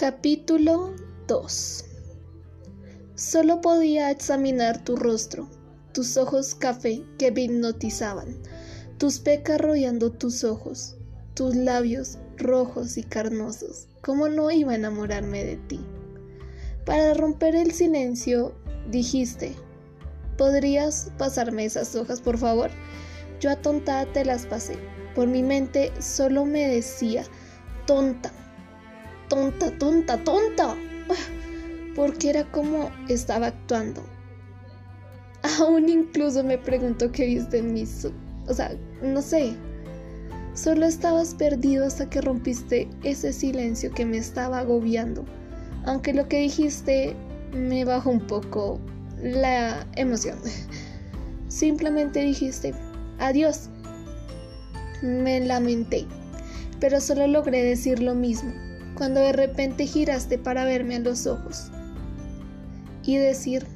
Capítulo 2 Solo podía examinar tu rostro, tus ojos café que me hipnotizaban, tus pecas rodeando tus ojos, tus labios rojos y carnosos. ¿Cómo no iba a enamorarme de ti? Para romper el silencio, dijiste, ¿podrías pasarme esas hojas, por favor? Yo atontada te las pasé. Por mi mente solo me decía, tonta, tonta, tonta, tonta. Porque era como estaba actuando. Aún incluso me pregunto qué viste en mis... O sea, no sé. Solo estabas perdido hasta que rompiste ese silencio que me estaba agobiando. Aunque lo que dijiste me bajó un poco la emoción. Simplemente dijiste, adiós. Me lamenté, pero solo logré decir lo mismo cuando de repente giraste para verme a los ojos y decir,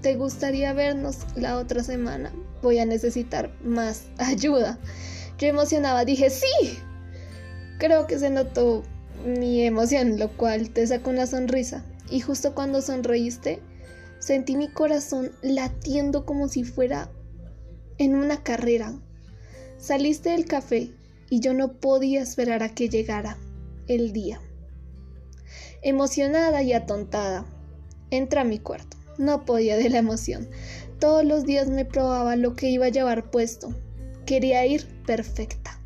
¿te gustaría vernos la otra semana? Voy a necesitar más ayuda. Yo emocionaba, dije, sí. Creo que se notó mi emoción, lo cual te sacó una sonrisa. Y justo cuando sonreíste, sentí mi corazón latiendo como si fuera en una carrera. Saliste del café y yo no podía esperar a que llegara el día. Emocionada y atontada, entré a mi cuarto. No podía de la emoción. Todos los días me probaba lo que iba a llevar puesto. Quería ir perfecta.